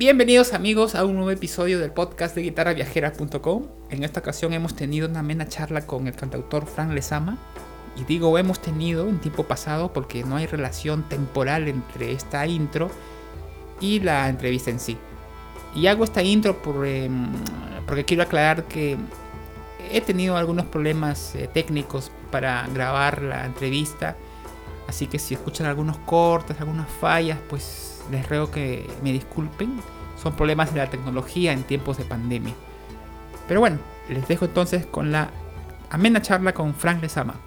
Bienvenidos amigos a un nuevo episodio del podcast de guitarraviajera.com. En esta ocasión hemos tenido una amena charla con el cantautor Frank Lezama. Y digo hemos tenido en tiempo pasado porque no hay relación temporal entre esta intro y la entrevista en sí. Y hago esta intro por, em, porque quiero aclarar que he tenido algunos problemas eh, técnicos para grabar la entrevista. Así que si escuchan algunos cortes, algunas fallas, pues les ruego que me disculpen. Son problemas de la tecnología en tiempos de pandemia. Pero bueno, les dejo entonces con la amena charla con Frank Lezama.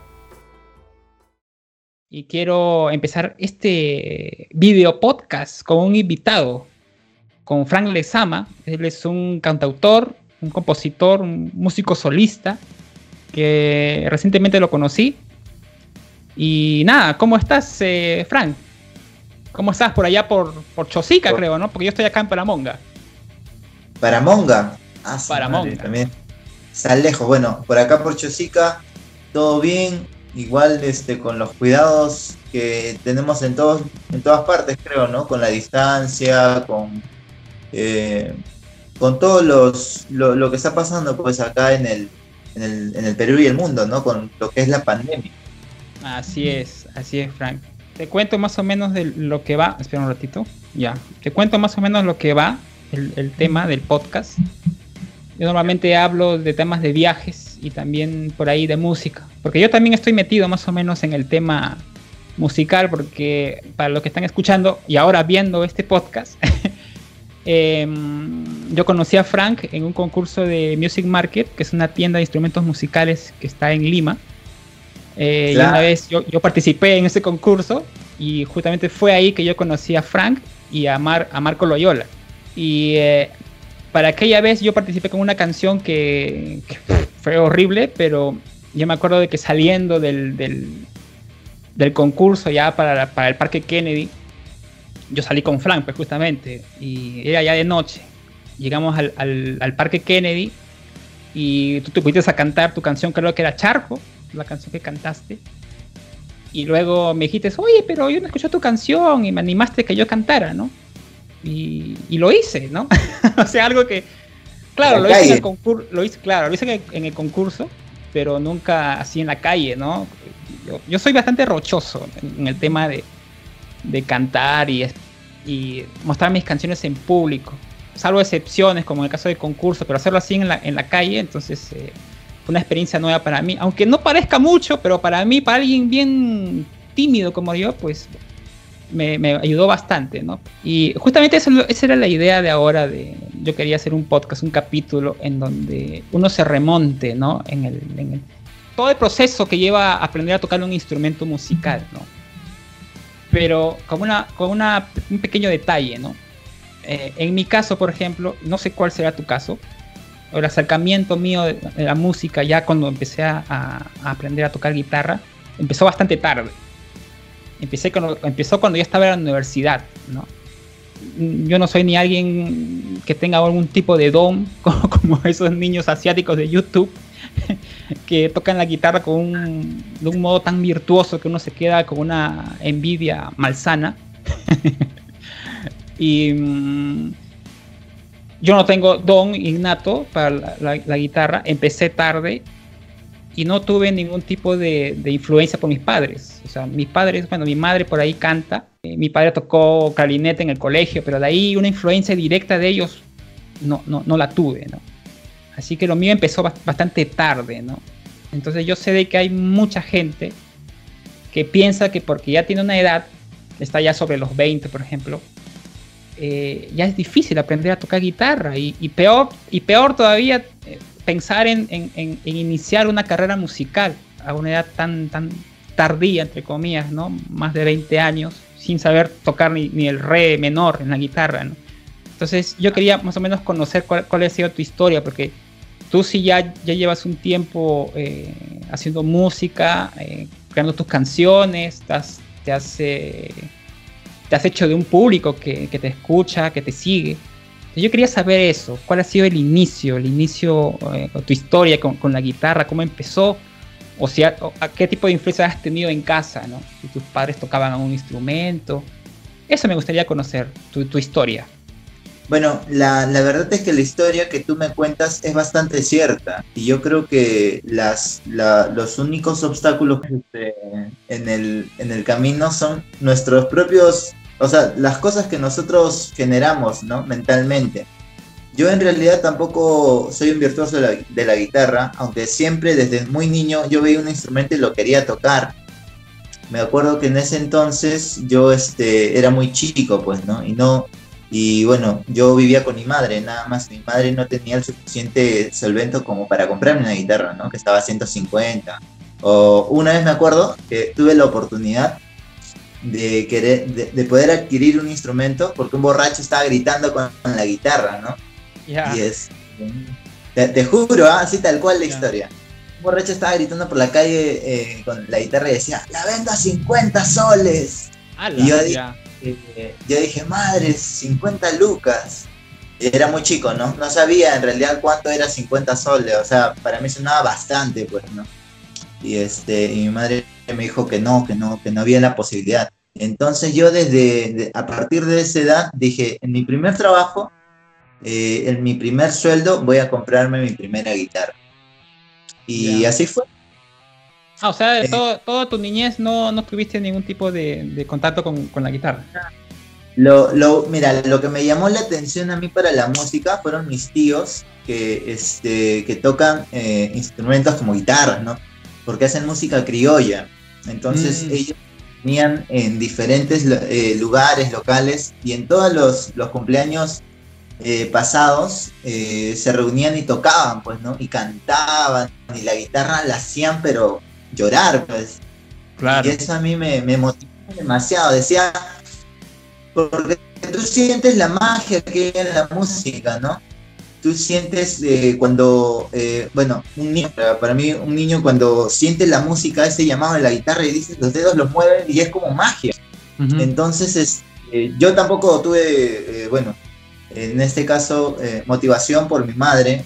Y quiero empezar este video podcast con un invitado, con Frank Lezama. Él es un cantautor, un compositor, un músico solista, que recientemente lo conocí. Y nada, ¿cómo estás, eh, Frank? ¿Cómo estás por allá por, por Chosica, creo, no? Porque yo estoy acá en Paramonga. Paramonga. Ah, Paramonga. también. Está lejos. Bueno, por acá por Chosica, todo bien. Igual este, con los cuidados que tenemos en, todos, en todas partes, creo, ¿no? Con la distancia, con, eh, con todo los, lo, que está pasando pues acá en el, en el, en el Perú y el mundo, ¿no? Con lo que es la pandemia. Así es, así es, Frank. Te cuento más o menos de lo que va. Espera un ratito. Ya. Te cuento más o menos lo que va, el, tema del podcast. Yo normalmente hablo de temas de viajes y también por ahí de música. Porque yo también estoy metido más o menos en el tema musical, porque para los que están escuchando y ahora viendo este podcast, em, yo conocí a Frank en un concurso de Music Market, que es una tienda de instrumentos musicales que está en Lima. Eh, y una vez yo, participé en ese concurso y justamente fue ahí que yo conocí a Frank y a, Mar, a Marco Loyola. Y eh, para aquella vez yo participé con una canción que, fue horrible, pero yo me acuerdo de que saliendo del, del, concurso ya para, para, el Parque Kennedy, yo salí con Frank, pues justamente, y era ya de noche. Llegamos al, al, al Parque Kennedy y tú te pudiste a cantar tu canción, creo que era Charco la canción que cantaste. Y luego me dijiste, oye, pero yo no escuché tu canción y me animaste que yo cantara, ¿no? Y, lo hice, ¿no? o sea, algo que, claro, lo hice, en el concurso, lo hice, claro, lo hice en el, concurso, pero nunca así en la calle, ¿no? Yo, soy bastante rochoso en, el tema de, de cantar y, y, mostrar mis canciones en público, salvo excepciones como en el caso de concurso, pero hacerlo así en la, en la calle, entonces... Eh, una experiencia nueva para mí. Aunque no parezca mucho, pero para mí, para alguien bien tímido como yo, pues me, ayudó bastante, ¿no? Y justamente esa, era la idea de ahora de, yo quería hacer un podcast, un capítulo en donde uno se remonte, ¿no? En el, todo el proceso que lleva a aprender a tocar un instrumento musical, ¿no? Pero con, una, con una, un pequeño detalle, ¿no? Eh, en mi caso, por ejemplo, no sé cuál será tu caso, el acercamiento mío de, la música ya cuando empecé a, aprender a tocar guitarra empezó bastante tarde. Empecé cuando, empezó cuando yo estaba en la universidad, ¿no? Yo no soy ni alguien que tenga algún tipo de don, como, esos niños asiáticos de YouTube, que tocan la guitarra con un, de un modo tan virtuoso que uno se queda con una envidia malsana. y mm, yo no tengo don innato para la, guitarra, empecé tarde y no tuve ningún tipo de, influencia por mis padres. O sea, mis padres, bueno, mi madre por ahí canta, eh, mi padre tocó clarinete en el colegio, pero de ahí una influencia directa de ellos no, no, no la tuve. Así que lo mío empezó bastante tarde, ¿no? Entonces yo sé de que hay mucha gente que piensa que porque ya tiene una edad, está ya sobre los 20, por ejemplo, eh, ya es difícil aprender a tocar guitarra y, peor, y peor todavía eh, pensar en, iniciar una carrera musical a una edad tan, tan tardía, entre comillas, ¿no? Más de 20 años, sin saber tocar ni, el re menor en la guitarra, Entonces yo quería más o menos conocer cuál, cuál ha sido tu historia, porque tú sí ya, ya llevas un tiempo eh, haciendo música, creando tus canciones, estás, te has te has hecho de un público que, te escucha, que te sigue. Yo quería saber eso, cuál ha sido el inicio, el inicio, eh, tu historia con, la guitarra, cómo empezó, o sea, a qué tipo de influencia has tenido en casa, ¿no? Si tus padres tocaban un instrumento. Eso me gustaría conocer, tu, historia. Bueno, la, verdad es que la historia que tú me cuentas es bastante cierta y yo creo que las, los únicos obstáculos este, en, el, en el camino son nuestros propios, o sea, las cosas que nosotros generamos, ¿no? Mentalmente. Yo en realidad tampoco soy un virtuoso de la, de la guitarra, aunque siempre desde muy niño yo veía un instrumento y lo quería tocar. Me acuerdo que en ese entonces yo este, era muy chico, pues, ¿no? Y no, y bueno, yo vivía con mi madre, nada más. Mi madre no tenía el suficiente solvento como para comprarme una guitarra, ¿no? Que estaba a 150. O una vez me acuerdo que tuve la oportunidad de, querer, de, poder adquirir un instrumento porque un borracho estaba gritando con, la guitarra, ¿no? Y es. Te, juro, ¿ah? así tal cual la historia. Un borracho estaba gritando por la calle eh, con la guitarra y decía: ¡La vendo a 50 soles! y yo dije, eh, yo dije, madre, 50 lucas. Era muy chico, ¿no? No sabía en realidad cuánto era 50 soles, o sea, para mí sonaba bastante, pues, ¿no? Y, este, y mi madre me dijo que no, que no, que no había la posibilidad. Entonces yo desde, a partir de esa edad dije, en mi primer trabajo, eh, en mi primer sueldo, voy a comprarme mi primera guitarra. Y así fue. Ah, o sea, eh, todo, toda tu niñez no, no tuviste ningún tipo de, contacto con, la guitarra. Lo, lo, mira, lo que me llamó la atención a mí para la música fueron mis tíos que, este, que tocan eh, instrumentos como guitarras, ¿no? Porque hacen música criolla. Entonces mm. ellos venían en diferentes eh, lugares, locales, y en todos los, los cumpleaños pasados se reunían y tocaban, pues, ¿no? Y cantaban, y la guitarra la hacían, pero llorar, pues. Claro. Y eso a mí me, me motivó demasiado. Decía, porque tú sientes la magia que hay en la música, ¿no? Tú sientes eh, cuando, eh, bueno, un niño, para mí un niño cuando siente la música, ese llamado de la guitarra y dice, los dedos los mueven y es como magia. Entonces, es, eh, yo tampoco tuve, bueno, en este caso, motivación por mi madre,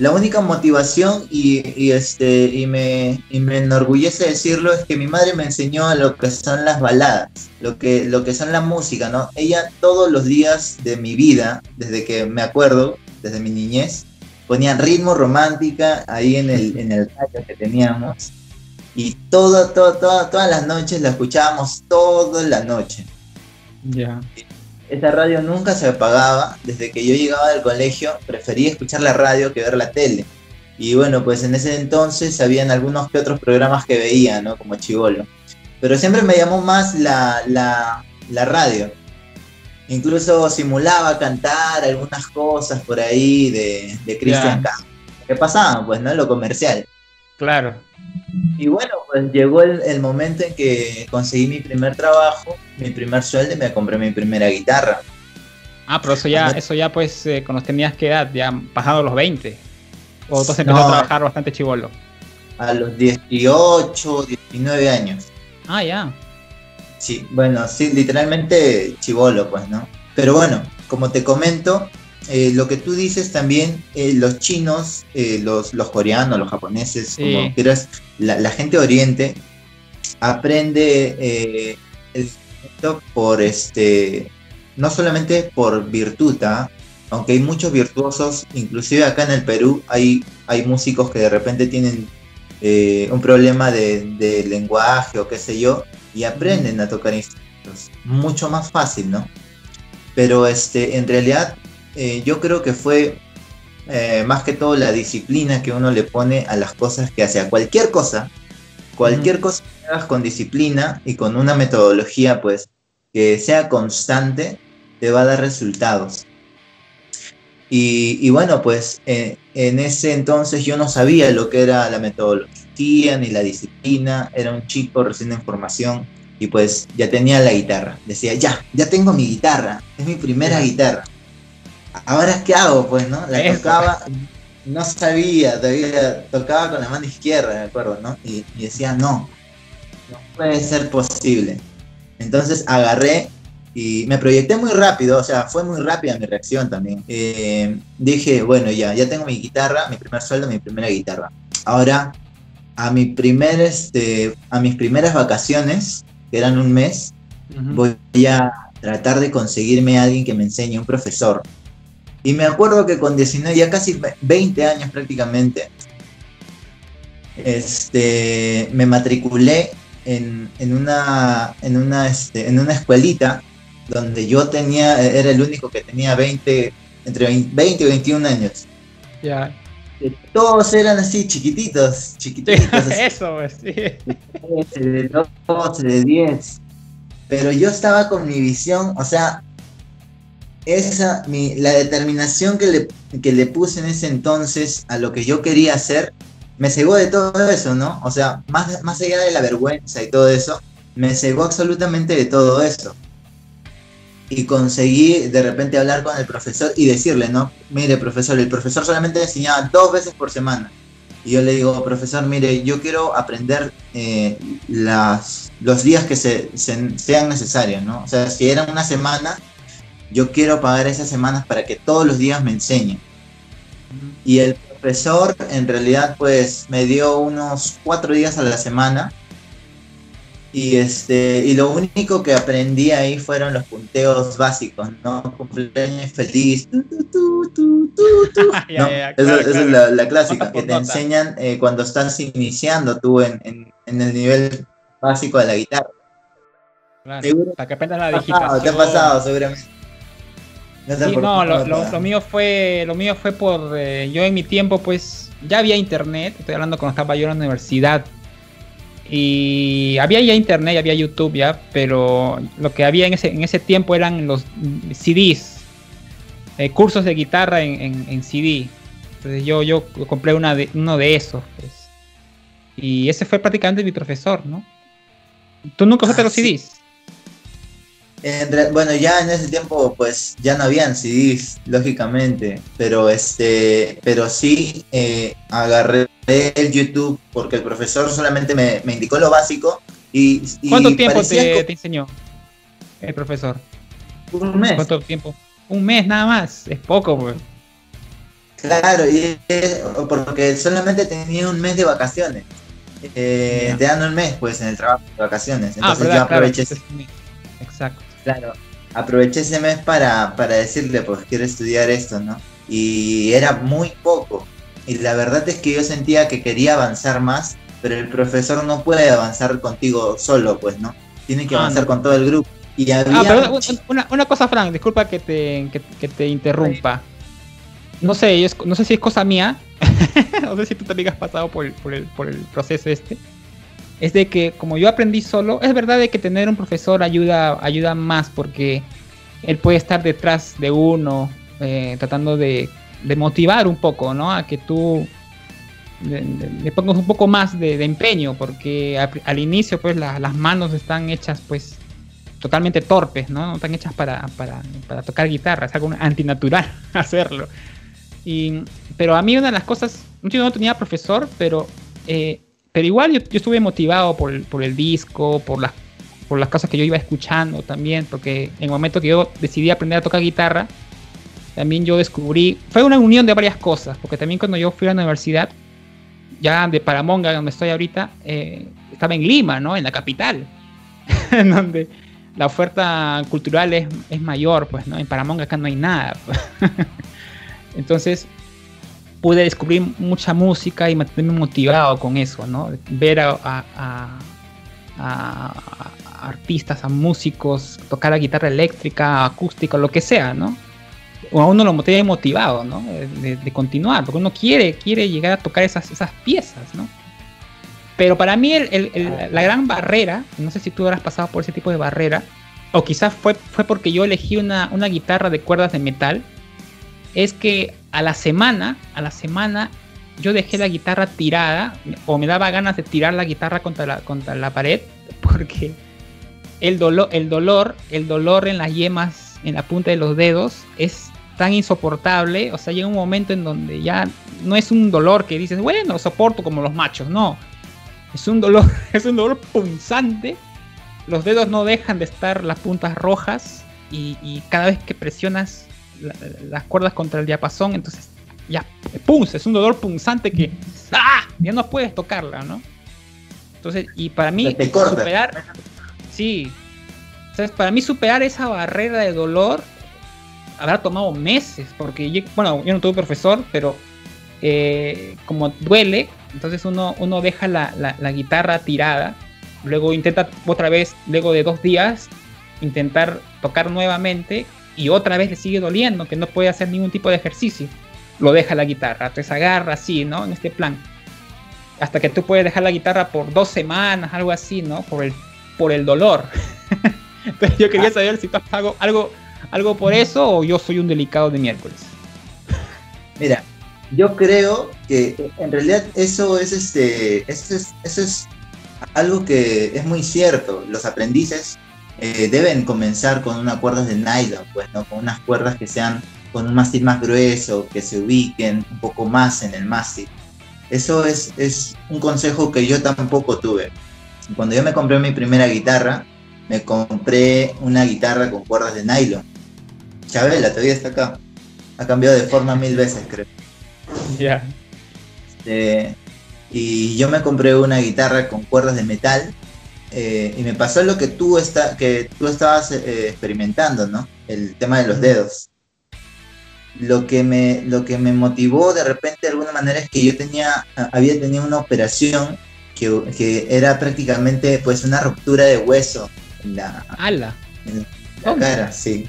la única motivación y, este, y, me, me enorgullece decirlo es que mi madre me enseñó lo que son las baladas, lo que, lo que son la música, ¿no? Ella todos los días de mi vida, desde que me acuerdo, desde mi niñez, ponía ritmo romántica ahí en el, en el radio que teníamos y todo, todo, todas las noches la escuchábamos toda la noche. Ya esa radio nunca se apagaba. Desde que yo llegaba del colegio, prefería escuchar la radio que ver la tele. Y bueno, pues en ese entonces habían algunos que otros programas que veía, ¿no? Como Chivolo. Pero siempre me llamó más la, la, radio. Incluso simulaba cantar algunas cosas por ahí de, de Christian yeah. ¿Qué pasaba? Pues, ¿no? Lo comercial. Claro. Y bueno, pues llegó el, momento en que conseguí mi primer trabajo, mi primer sueldo y me compré mi primera guitarra. Ah, pero eso ya, eso ya pues eh, cuando tenías que edad, ya pasado los 20. O tú empezaste a trabajar bastante chivolo. A los 18, 19 años. Ah, ya. Sí, bueno, sí, literalmente chivolo, pues, ¿no? Pero bueno, como te comento, eh, lo que tú dices también, eh, los chinos, eh, los, los coreanos, los japoneses, como quieras, la, gente de Oriente aprende el por este, no solamente por virtud, ¿ah? aunque hay muchos virtuosos, inclusive acá en el Perú hay, hay músicos que de repente tienen un problema de, de lenguaje o qué sé yo, y aprenden a tocar instrumentos. Mucho más fácil, ¿no? Pero este, en realidad eh, yo creo que fue eh, más que todo la disciplina que uno le pone a las cosas que hace, a cualquier cosa, cualquier cosa que hagas con disciplina y con una metodología pues que sea constante, te va a dar resultados. Y, bueno, pues eh, en ese entonces yo no sabía lo que era la metodología ni la disciplina, era un chico recién en formación y pues ya tenía la guitarra. Decía, ya, ya tengo mi guitarra, es mi primera guitarra ahora qué hago, pues, ¿no? La tocaba, no sabía, todavía tocaba con la mano izquierda, me acuerdo, ¿no? Y, decía, no, no puede ser posible. Entonces agarré y me proyecté muy rápido, o sea, fue muy rápida mi reacción también. Eh, dije, bueno, ya, ya tengo mi guitarra, mi primer sueldo, mi primera guitarra. Ahora, a mi primer, este, a mis primeras vacaciones, que eran un mes, voy a tratar de conseguirme a alguien que me enseñe, un profesor Y me acuerdo que con 19, ya casi 20 años prácticamente, este, me matriculé en, una, en, una, este, en una escuelita donde yo tenía, era el único que tenía 20, entre 20 y 21 años. Ya. Todos eran así, chiquititos, chiquititos. Eso, pues, sí. De 12, de 10. Pero yo estaba con mi visión, o sea, esa, mi, la determinación que le, que le puse en ese entonces a lo que yo quería hacer, me cegó de todo eso, ¿no? O sea, más, más allá de la vergüenza y todo eso, me cegó absolutamente de todo eso y conseguí de repente hablar con el profesor y decirle, ¿no? Mire, profesor, el profesor solamente enseñaba dos veces por semana. Y yo le digo, profesor, mire, yo quiero aprender eh, las, los días que se, sean necesarios, ¿no? O sea, si eran una semana, yo quiero pagar esas semanas para que todos los días me enseñen. Y el profesor en realidad pues me dio unos cuatro días a la semana y este, y lo único que aprendí ahí fueron los punteos básicos, ¿no? Cumpleaños feliz. esa, es la, clásica, que te enseñan eh, cuando estás iniciando tú en, en, el nivel básico de la guitarra. para que aprendas la digitación. Te ha pasado, seguramente. No, lo, lo, mío fue, lo mío fue por, eh, yo en mi tiempo pues ya había internet, estoy hablando cuando estaba yo en la universidad, y había ya internet, había YouTube ya, pero lo que había en ese, en ese tiempo eran los CDs, eh, cursos de guitarra en, en, CD. Entonces yo, yo compré una de, uno de esos. Pues. Y ese fue prácticamente mi profesor, ¿no? ¿Tú nunca usaste los CDs? bueno, ya en ese tiempo pues ya no habían CDs, lógicamente, pero este, pero sí eh, agarré el YouTube porque el profesor solamente me, indicó lo básico y... ¿Cuánto tiempo te, enseñó el profesor? Un mes. ¿Cuánto tiempo? Un mes nada más, es poco pues. Claro, y porque solamente tenía un mes de vacaciones. Eh, te dan un mes pues en el trabajo de vacaciones. Ah, Entonces yo aproveché ese mes. Exacto. Claro, aproveché ese mes para, para decirle pues quiero estudiar esto, ¿no? Y era muy poco. Y la verdad es que yo sentía que quería avanzar más, pero el profesor no puede avanzar contigo solo, pues, ¿no? Tiene que ah, avanzar con todo el grupo. Y ah, una, una, cosa, Frank, disculpa que te, que, te interrumpa. No sé, no sé si es cosa mía, no sé si tú también has pasado por el, por el, por el proceso este. Es de que como yo aprendí solo, es verdad de que tener un profesor ayuda, ayuda más porque él puede estar detrás de uno, eh, tratando de de motivar un poco, ¿no? A que tú le, pongas un poco más de, empeño, porque al, inicio, pues las manos están hechas, pues totalmente torpes, ¿no? No están hechas para, para, para tocar guitarra, es algo antinatural hacerlo. Y, pero a mí una de las cosas, yo no tenía profesor, pero, eh, pero igual yo, estuve motivado por, por, el disco, por las, por las cosas que yo iba escuchando también, porque en el momento que yo decidí aprender a tocar guitarra, también yo descubrí, fue una unión de varias cosas, porque también cuando yo fui a la universidad, ya de Paramonga, donde estoy ahorita, eh, estaba en Lima, ¿no? En la capital, en donde la oferta cultural es, es, mayor, pues, ¿no? En Paramonga acá no hay nada. Pues. Entonces, pude descubrir mucha música y mantenerme motivado con eso, ¿no? Ver a, a, a, artistas, a músicos, tocar la guitarra eléctrica, acústica, lo que sea, ¿no? O a uno lo motiva motivado, ¿no? De, continuar, porque uno quiere, quiere llegar a tocar esas, esas piezas, ¿no? Pero para mí la gran barrera, no sé si tú habrás pasado por ese tipo de barrera, o quizás fue, fue porque yo elegí una, una guitarra de cuerdas de metal, es que a la semana, a la semana, yo dejé la guitarra tirada, o me daba ganas de tirar la guitarra contra la, contra la pared, porque el dolor, el dolor, el dolor en las yemas, en la punta de los dedos, es tan insoportable, o sea, llega un momento en donde ya no es un dolor que dices, bueno, soporto como los machos, no. Es un dolor, es un dolor punzante. Los dedos no dejan de estar las puntas rojas y, cada vez que presionas las cuerdas contra el diapasón, entonces ya punza, es un dolor punzante que ¡ah! ya no puedes tocarla, ¿no? Entonces, y para mí superar sí, para mí superar esa barrera de dolor habrá tomado meses, porque, bueno, yo no tuve profesor, pero eh, como duele, entonces uno, uno deja la, la, guitarra tirada, luego intenta otra vez, luego de dos días, intentar tocar nuevamente y otra vez le sigue doliendo, que no puede hacer ningún tipo de ejercicio. Lo deja la guitarra, entonces agarra así, ¿no? En este plan. Hasta que tú puedes dejar la guitarra por dos semanas, algo así, ¿no? Por el, por el dolor. entonces yo quería ah. saber si tú algo, algo por eso o yo soy un delicado de miércoles. Mira, yo creo que en realidad eso es este, eso es, eso es algo que es muy cierto. Los aprendices eh, deben comenzar con unas cuerdas de nylon, pues, ¿no? Con unas cuerdas que sean con un mástil más grueso, que se ubiquen un poco más en el mástil. Eso es, es un consejo que yo tampoco tuve. Cuando yo me compré mi primera guitarra, me compré una guitarra con cuerdas de nylon. Chabela todavía está acá. Ha cambiado de forma mil veces, creo. Ya. Este, y yo me compré una guitarra con cuerdas de metal. Eh, y me pasó lo que tú, está, que tú estabas eh, experimentando, ¿no? El tema de los dedos. Lo que, me, lo que me motivó de repente de alguna manera es que yo tenía, había tenido una operación que, que era prácticamente pues una ruptura de hueso en la, ¡Hala! En la cara, sí.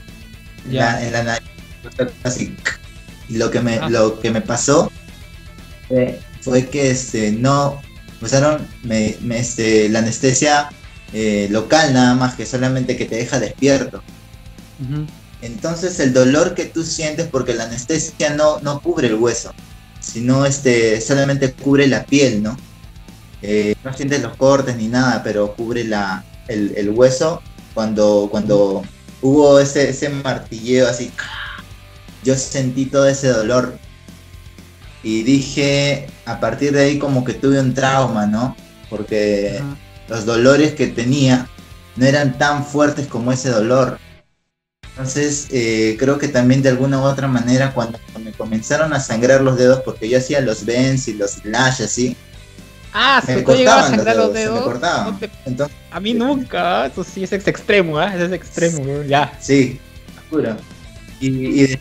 En la, en la nariz, así lo que me, ah. lo que me pasó fue, que este, no usaron me, este, la anestesia eh, local nada más, que solamente que te deja despierto. Entonces el dolor que tú sientes, porque la anestesia no, no cubre el hueso, sino este, solamente cubre la piel, ¿no? Eh, no sientes los cortes ni nada, pero cubre la, el, hueso cuando, cuando hubo ese, ese martilleo así yo sentí todo ese dolor y dije, a partir de ahí como que tuve un trauma, ¿no? Porque los dolores que tenía no eran tan fuertes como ese dolor. Entonces, eh, creo que también de alguna u otra manera, cuando me comenzaron a sangrar los dedos, porque yo hacía los bends y los slash así. Ah, se me llegaba a sangrar los dedos. a mí nunca, eso sí es extremo, ¿eh? es extremo, ya. Sí, juro. Y, y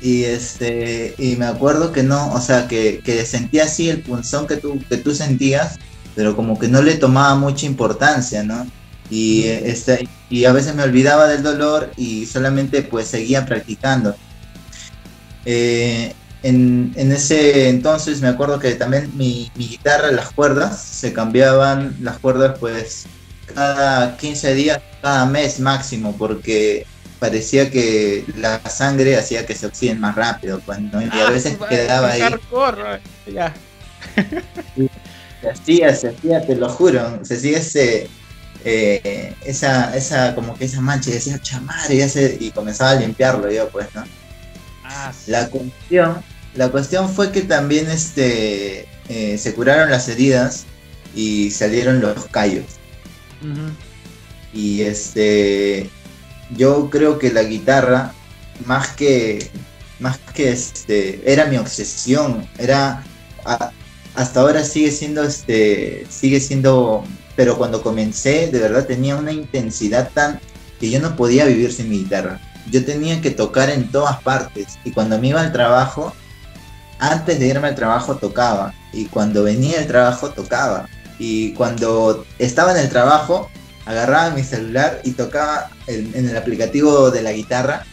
y este y me acuerdo que no, o sea, que, que sentía así el punzón que tú, que tú sentías, pero como que no le tomaba mucha importancia, ¿no? Y, este, y a veces me olvidaba del dolor y solamente pues seguía practicando. Eh, en, en, ese entonces me acuerdo que también mi, mi, guitarra, las cuerdas, se cambiaban las cuerdas pues cada 15 días, cada mes máximo, porque parecía que la sangre hacía que se oxiden más rápido, cuando y a ah, veces quedaba ahí. ya. se hacía, se hacía, te lo juro, se hacía ese, eh, esa, esa, como que esa mancha y decía, chamar, y, y comenzaba a limpiarlo yo, pues, ¿no? Ah, la cuestión, la cuestión fue que también este, eh, se curaron las heridas y salieron los callos. Y este, yo creo que la guitarra, más que, más que este, era mi obsesión, era, hasta ahora sigue siendo, este, sigue siendo, pero cuando comencé, de verdad tenía una intensidad tan que yo no podía vivir sin mi guitarra. Yo tenía que tocar en todas partes. Y cuando me iba al trabajo, antes de irme al trabajo tocaba. Y cuando venía del trabajo tocaba. Y cuando estaba en el trabajo agarraba mi celular y tocaba en, el aplicativo de la guitarra.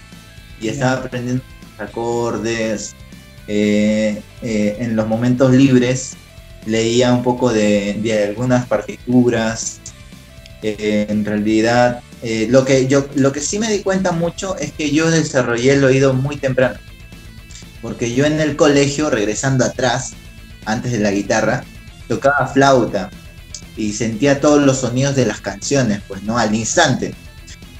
Y estaba aprendiendo acordes. Eh, eh, en los momentos libres. Leía un poco de, algunas partituras. Eh, en realidad, lo, que yo, lo que sí me di cuenta mucho es que yo desarrollé el oído muy temprano. Porque yo en el colegio, regresando atrás, antes de la guitarra, tocaba flauta y sentía todos los sonidos de las canciones, pues, ¿no? Al instante.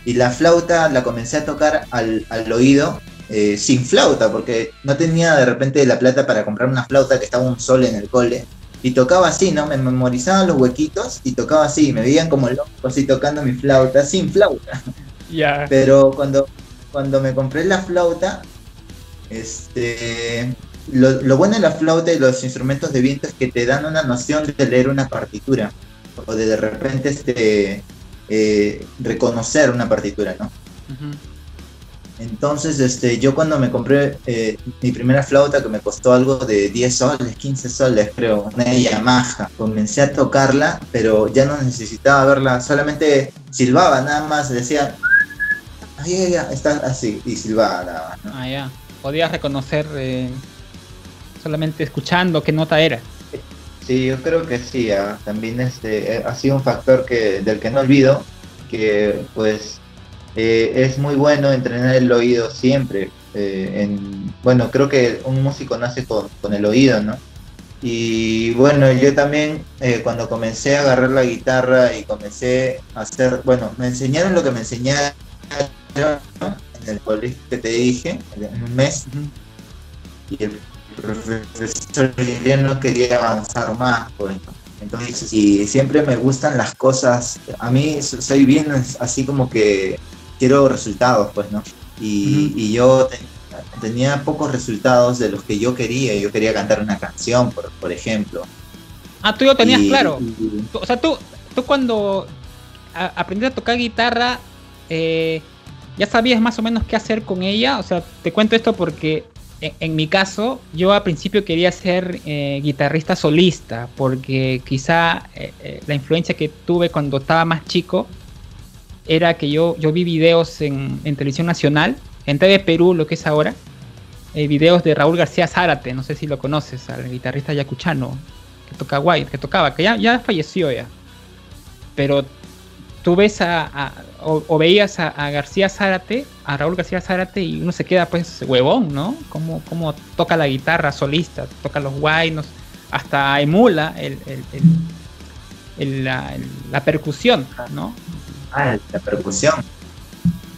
Y la flauta la comencé a tocar al, oído eh, sin flauta, porque no tenía de repente la plata para comprar una flauta que estaba un sol en el cole. Y tocaba así, ¿no? Me memorizaban los huequitos y tocaba así. Me veían como loco así tocando mi flauta, sin flauta. Ya. Pero cuando, cuando me compré la flauta, este, lo, lo, bueno de la flauta y los instrumentos de viento es que te dan una noción de leer una partitura o de de repente este, eh, reconocer una partitura, ¿no? Entonces, este, yo cuando me compré eh, mi primera flauta, que me costó algo de 10 soles, 15 soles, creo, una Yamaha, comencé a tocarla, pero ya no necesitaba verla, solamente silbaba, nada más, decía, ay, ya, está así, y silbaba nada más. Ah, ya. Podías reconocer eh, solamente escuchando qué nota era. Sí, yo creo que sí, ah, también este, ha sido un factor que, del que no olvido, que pues eh, es muy bueno entrenar el oído siempre. Eh, en, bueno, creo que un músico nace con, el oído, ¿no? Y bueno, yo también eh, cuando comencé a agarrar la guitarra y comencé a hacer, bueno, me enseñaron lo que me enseñaron en el colegio que te dije, en un mes. Y el profesor ya no quería avanzar más, pues. Entonces, y siempre me gustan las cosas, a mí soy bien así como que quiero resultados, pues, ¿no? Y, yo tenía pocos resultados de los que yo quería. Yo quería cantar una canción, por, por ejemplo. Ah, tú lo tenías claro. o sea, tú, tú cuando aprendiste a tocar guitarra, eh, ya sabías más o menos qué hacer con ella. O sea, te cuento esto porque en, mi caso, yo al principio quería ser eh, guitarrista solista, porque quizá eh, la influencia que tuve cuando estaba más chico era que yo, yo vi videos en, televisión nacional, en TV Perú, lo que es ahora, eh, videos de Raúl García Zárate, no sé si lo conoces, al guitarrista yacuchano, que toca guay, que tocaba, que ya, ya falleció ya. Pero tú ves a, o, veías a, García Zárate, a Raúl García Zárate, y uno se queda pues huevón, ¿no? Como, como toca la guitarra solista, toca los guaynos, hasta emula el, la, la, percusión, ¿no? Ah, la percusión.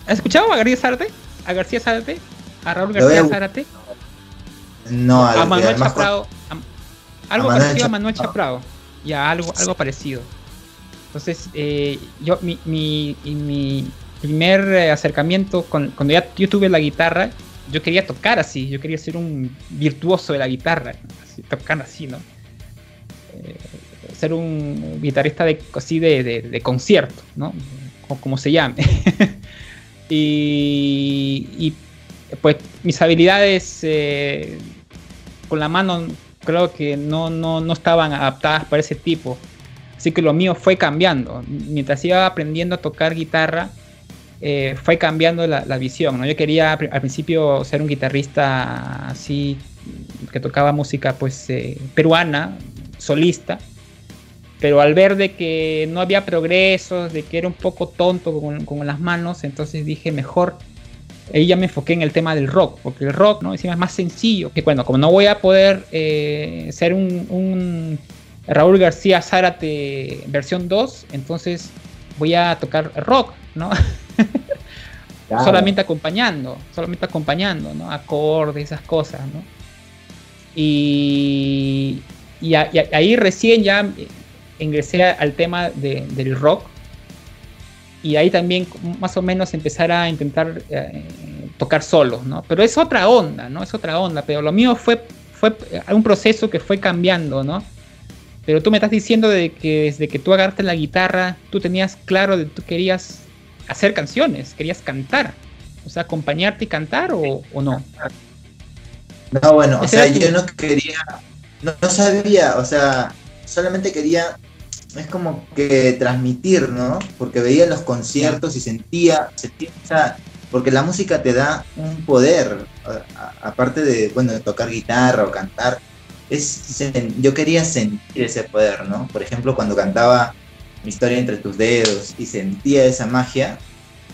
¿Has escuchado a García Zárate? ¿A García Zárate? ¿A Raúl García Zárate? No, a, Manuel Chaprado. algo parecido a Manuel Chaprado. Ya, algo, algo parecido. Entonces, eh, yo, mi, mi, mi primer eh, acercamiento, con, cuando ya yo tuve la guitarra, yo quería tocar así, yo quería ser un virtuoso de la guitarra, así, tocar así, ¿no? Eh, ser un guitarrista de, así de, de concierto, ¿no? O como se llame. y, pues mis habilidades eh, con la mano creo que no, no, estaban adaptadas para ese tipo. Así que lo mío fue cambiando. Mientras iba aprendiendo a tocar guitarra, eh, fue cambiando la, visión. ¿no? Yo quería al principio ser un guitarrista así, que tocaba música pues eh, peruana, solista pero al ver de que no había progresos, de que era un poco tonto con, las manos, entonces dije mejor, ahí ya me enfoqué en el tema del rock, porque el rock, ¿no? Encima es más sencillo, que bueno, como no voy a poder eh, ser un, Raúl García Zárate versión 2, entonces voy a tocar rock, ¿no? solamente acompañando, solamente acompañando, ¿no? Acordes, esas cosas, ¿no? Y, y ahí recién ya ingresé al tema del rock y ahí también más o menos empezar a intentar eh, tocar solos, ¿no? Pero es otra onda, ¿no? Es otra onda, pero lo mío fue, fue un proceso que fue cambiando, ¿no? Pero tú me estás diciendo de que desde que tú agarraste la guitarra, tú tenías claro de que tú querías hacer canciones, querías cantar, o sea, acompañarte y cantar o, no. No, bueno, o sea, yo no quería, no sabía, o sea, solamente quería es como que transmitir, ¿no? Porque veía los conciertos y sentía, sentía porque la música te da un poder, aparte de, bueno, tocar guitarra o cantar, es, yo quería sentir ese poder, ¿no? Por ejemplo, cuando cantaba Mi historia entre tus dedos y sentía esa magia,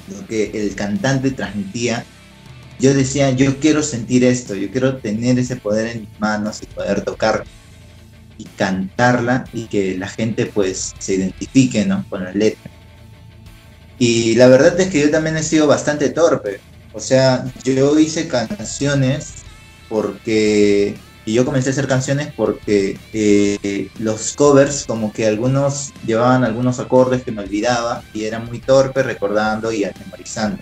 lo que el cantante transmitía, yo decía, yo quiero sentir esto, yo quiero tener ese poder en mis manos y poder tocar y cantarla y que la gente pues se identifique ¿no? con la letra. Y la verdad es que yo también he sido bastante torpe. O sea, yo hice canciones porque... Y yo comencé a hacer canciones porque eh, los covers, como que algunos llevaban algunos acordes que me olvidaba y era muy torpe recordando y memorizando.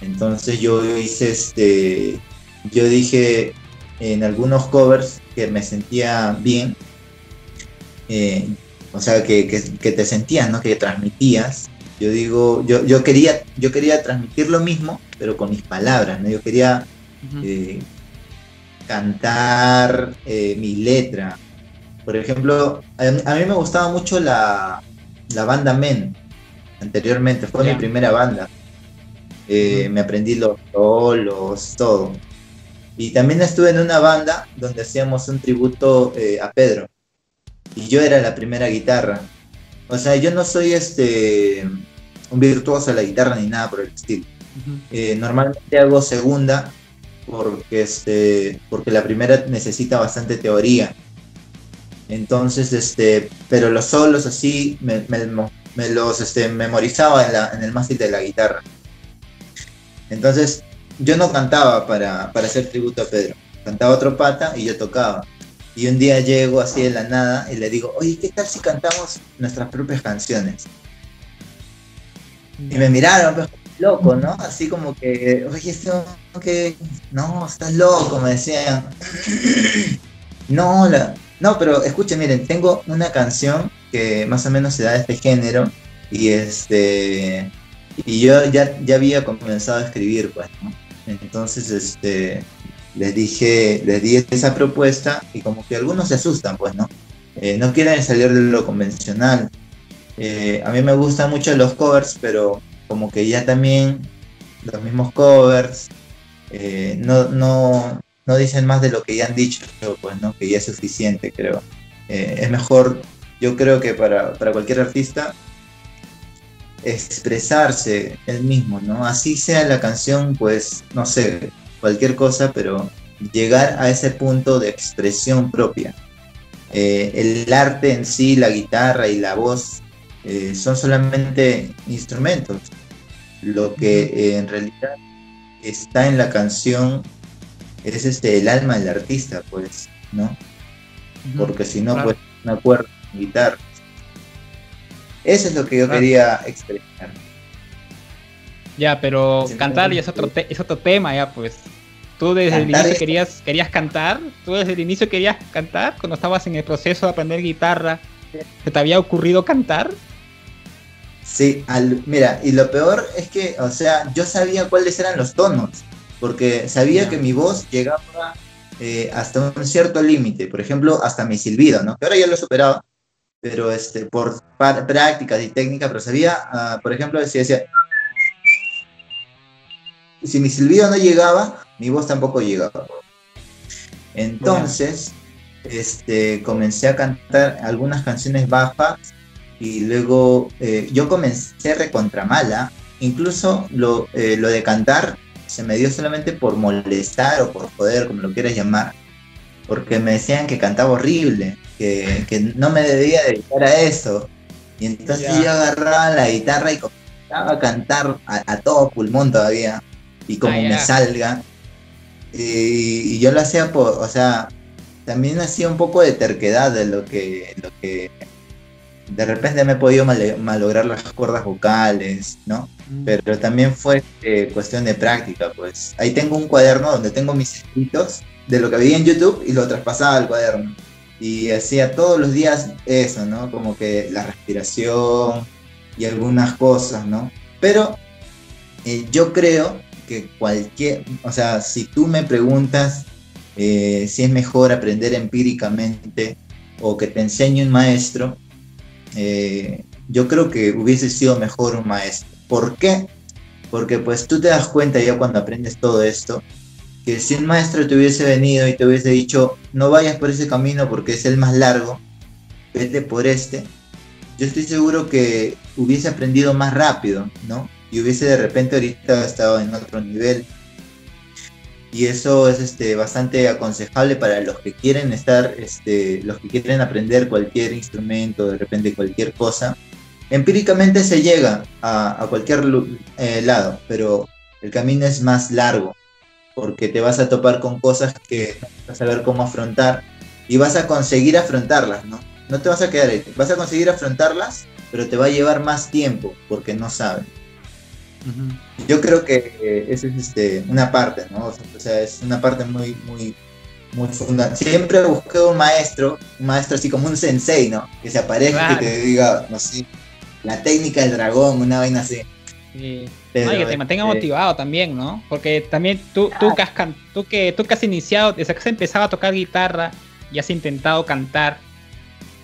Entonces yo hice este. Yo dije en algunos covers que me sentía bien eh, o sea, que, te sentías, ¿no? Que transmitías. Yo digo, yo, yo, quería, yo quería transmitir lo mismo, pero con mis palabras, ¿no? Yo quería eh, cantar eh, mi letra. Por ejemplo, a, mí me gustaba mucho la, la banda Men, anteriormente, fue mi primera banda. Eh, me aprendí los solos, todo. Y también estuve en una banda donde hacíamos un tributo a Pedro. Y yo era la primera guitarra. O sea, yo no soy este un virtuoso de la guitarra ni nada por el estilo. Eh, normalmente hago segunda porque, este, porque la primera necesita bastante teoría. Entonces, este, pero los solos así me, los este, memorizaba en, el mástil de la guitarra. Entonces, yo no cantaba para, para hacer tributo a Pedro. Cantaba otro pata y yo tocaba. Y un día llego así de la nada y le digo, oye, ¿qué tal si cantamos nuestras propias canciones? Y me miraron, pues, loco, ¿no? Así como que, oye, esto, que, no, estás loco, me decían. no, la, no, pero escuchen, miren, tengo una canción que más o menos se da de este género y este y yo ya, ya había comenzado a escribir, pues, ¿no? Entonces, este, les dije, les di esa propuesta y como que algunos se asustan, pues, ¿no? Eh, no quieren salir de lo convencional. Eh, a mí me gustan mucho los covers, pero como que ya también los mismos covers eh, no, no, no, dicen más de lo que ya han dicho, pues, ¿no? Que ya es suficiente, creo. es mejor, yo creo que para, para cualquier artista expresarse él mismo, ¿no? Así sea la canción, pues, no sé, cualquier cosa, pero llegar a ese punto de expresión propia. Eh, el arte en sí, la guitarra y la voz eh, son solamente instrumentos. Lo que eh, en realidad está en la canción es este el alma del artista, pues, ¿no? Porque si no, pues una cuerda, guitarra. Eso es lo que yo quería expresar. Ya, pero cantar ya es otro, es otro tema, ya pues. Tú desde el inicio querías, querías cantar, tú desde el inicio querías cantar, cuando estabas en el proceso de aprender guitarra, ¿se te había ocurrido cantar? Sí, mira, y lo peor es que, o sea, yo sabía cuáles eran los tonos, porque sabía que mi voz llegaba eh, hasta un cierto límite, por ejemplo, hasta mi silbido, ¿no? Que ahora ya lo he superado, pero este, por prácticas y técnicas, pero sabía, ah, por ejemplo, si decía, si mi silbido no llegaba, mi voz tampoco llegaba. Entonces, este, comencé a cantar algunas canciones bajas y luego eh, yo comencé recontra mala. Incluso lo, eh, lo de cantar se me dio solamente por molestar o por joder, como lo quieras llamar, porque me decían que cantaba horrible, que, no me debía dedicar a eso. Y entonces yo agarraba la guitarra y comenzaba a cantar a todo pulmón todavía y como ah, me salga. Y, yo lo hacía por, o sea, también hacía un poco de terquedad de lo que, lo que de repente me he podido malograr las cuerdas vocales, ¿no? Mm. Pero también fue eh, cuestión de práctica, pues. Ahí tengo un cuaderno donde tengo mis escritos de lo que veía en YouTube y lo traspasaba al cuaderno. Y hacía todos los días eso, ¿no? Como que la respiración y algunas cosas, ¿no? Pero eh, yo creo que cualquier, o sea, si tú me preguntas eh, si es mejor aprender empíricamente o que te enseñe un maestro, eh, yo creo que hubiese sido mejor un maestro. ¿Por qué? Porque pues tú te das cuenta ya cuando aprendes todo esto, que si un maestro te hubiese venido y te hubiese dicho, no vayas por ese camino porque es el más largo, vete por este, yo estoy seguro que hubiese aprendido más rápido, ¿no? Y hubiese de repente ahorita estado en otro nivel. Y eso es este, bastante aconsejable para los que quieren estar, este, los que quieren aprender cualquier instrumento, de repente cualquier cosa. Empíricamente se llega a, cualquier eh, lado, pero el camino es más largo, porque te vas a topar con cosas que vas a ver cómo afrontar y vas a conseguir afrontarlas, ¿no? No te vas a quedar ahí, vas a conseguir afrontarlas, pero te va a llevar más tiempo porque no sabes. Yo creo que esa es este, una parte, ¿no? O sea, es una parte muy, muy, muy fundamental. Siempre busqué un maestro, un maestro así como un sensei, ¿no? Que se aparezca y te diga, no sé, la técnica del dragón, una vaina así. Sí. y que te mantenga este motivado también, ¿no? Porque también tú, tú, que has, tú, que, tú que has iniciado, desde que has empezado a tocar guitarra y has intentado cantar,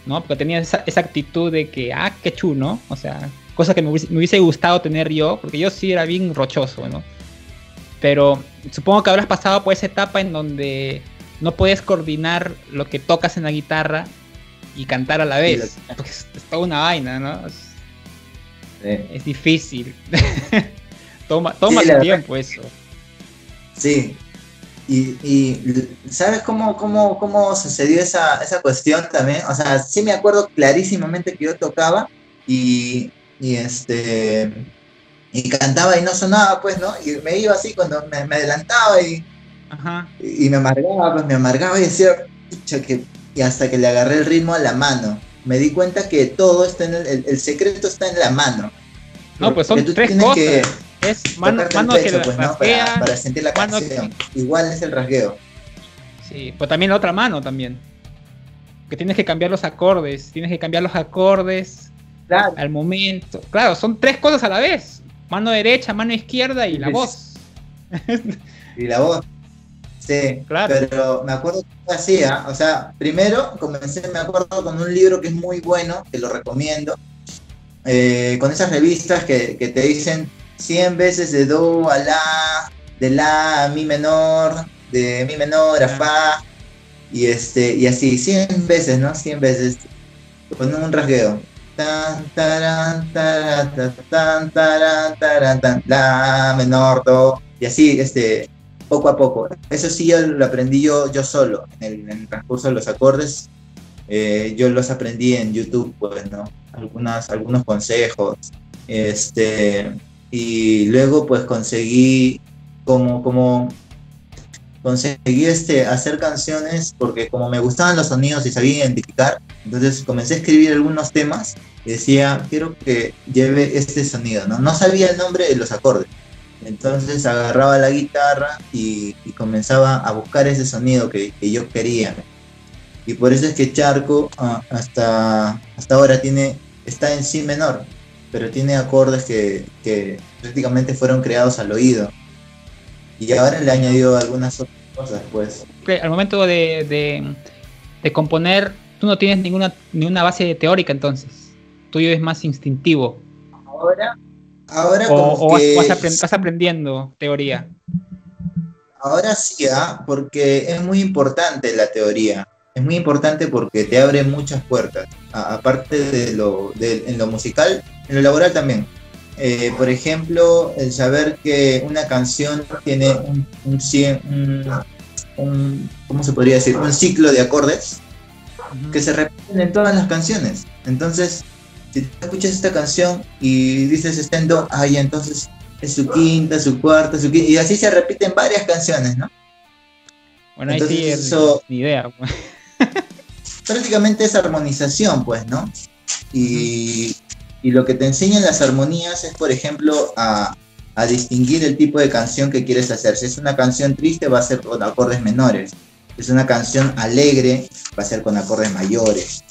¿no? Porque tenías esa, esa actitud de que, ah, qué chulo, O sea, cosa que me hubiese, gustado tener yo, porque yo sí era bien rochoso, ¿no? Pero supongo que habrás pasado por esa etapa en donde no puedes coordinar lo que tocas en la guitarra y cantar a la vez. Porque es, toda una vaina, ¿no? Es, difícil. toma toma tiempo eso. Sí. Y, ¿sabes cómo, cómo, cómo sucedió esa, esa cuestión también? O sea, sí me acuerdo clarísimamente que yo tocaba y y este y cantaba y no sonaba pues no y me iba así cuando me, adelantaba y, y me amargaba pues me amargaba y decía que y hasta que le agarré el ritmo a la mano. Me di cuenta que todo está en el, el, secreto está en la mano. No pues son tres cosas que es mano, mano que pues, ¿no? para, sentir la canción. igual es el rasgueo. Sí pues también la otra mano también. Que tienes que cambiar los acordes tienes que cambiar los acordes al momento. Claro, son tres cosas a la vez. Mano derecha, mano izquierda y la voz. y la voz. Sí, claro. pero me acuerdo que hacía, o sea, primero comencé, me acuerdo con un libro que es muy bueno, que lo recomiendo, eh, con esas revistas que, te dicen 100 veces de Do a La, de La a Mi menor, de Mi menor a Fa, y, este, y así, 100 veces, ¿no? 100 veces, con un rasgueo tan, taran, tan, taran, la menor, do, y así, este, poco a poco. Eso sí, lo aprendí yo, yo solo, en el, transcurso de los acordes, eh, yo los aprendí en YouTube, pues, ¿no? Algunas, algunos consejos, este, y luego, pues, conseguí como, como conseguí este, hacer canciones porque como me gustaban los sonidos y sabía identificar, entonces comencé a escribir algunos temas y decía, quiero que lleve este sonido, ¿no? No sabía el nombre de los acordes. Entonces agarraba la guitarra y, comenzaba a buscar ese sonido que, yo quería. Y por eso es que Charco ah, hasta, hasta ahora tiene, está en Si menor, pero tiene acordes que prácticamente fueron creados al oído y ahora le añadió algunas otras cosas, pues. Al momento de, componer, tú no tienes ninguna, ninguna base teórica entonces. Tuyo es más instintivo. Ahora, ahora como vas, aprendiendo teoría. Ahora sí, ¿ah? porque es muy importante la teoría. Es muy importante porque te abre muchas puertas. aparte de lo, de, en lo musical, en lo laboral también eh, por ejemplo, el saber que una canción tiene un, un, ¿cómo se podría decir? Un ciclo de acordes que se repiten en todas las canciones. Entonces, si tú escuchas esta canción y dices estendo, ay, entonces es su quinta, su cuarta, su quinta, y así se repiten varias canciones, ¿no? Bueno, ahí sí eso, ni idea. Pues. prácticamente es armonización, pues, ¿no? Y, y lo que te enseñan las armonías es, por ejemplo, a, distinguir el tipo de canción que quieres hacer. Si es una canción triste, va a ser con acordes menores. Si es una canción alegre, va a ser con acordes mayores.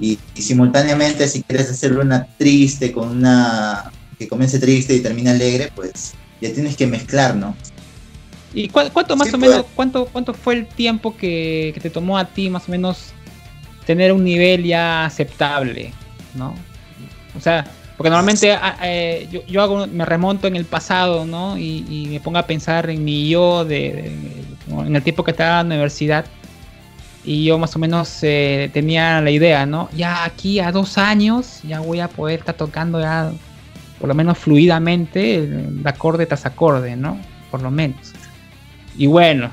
Y, simultáneamente, si quieres hacer una triste con una que comience triste y termine alegre, pues ya tienes que mezclar, ¿no? ¿Y cuánto más o menos, cuánto, cuánto fue el tiempo que, que, te tomó a ti más o menos tener un nivel ya aceptable, ¿no? O sea, porque normalmente ah, eh, yo, hago, me remonto en el pasado, ¿no? Y, me pongo a pensar en mi yo, de, en el tiempo que estaba en la universidad. Y yo más o menos eh, tenía la idea, ¿no? Ya aquí a dos años ya voy a poder estar tocando ya por lo menos fluidamente el acorde tras acorde, ¿no? Por lo menos. Y bueno,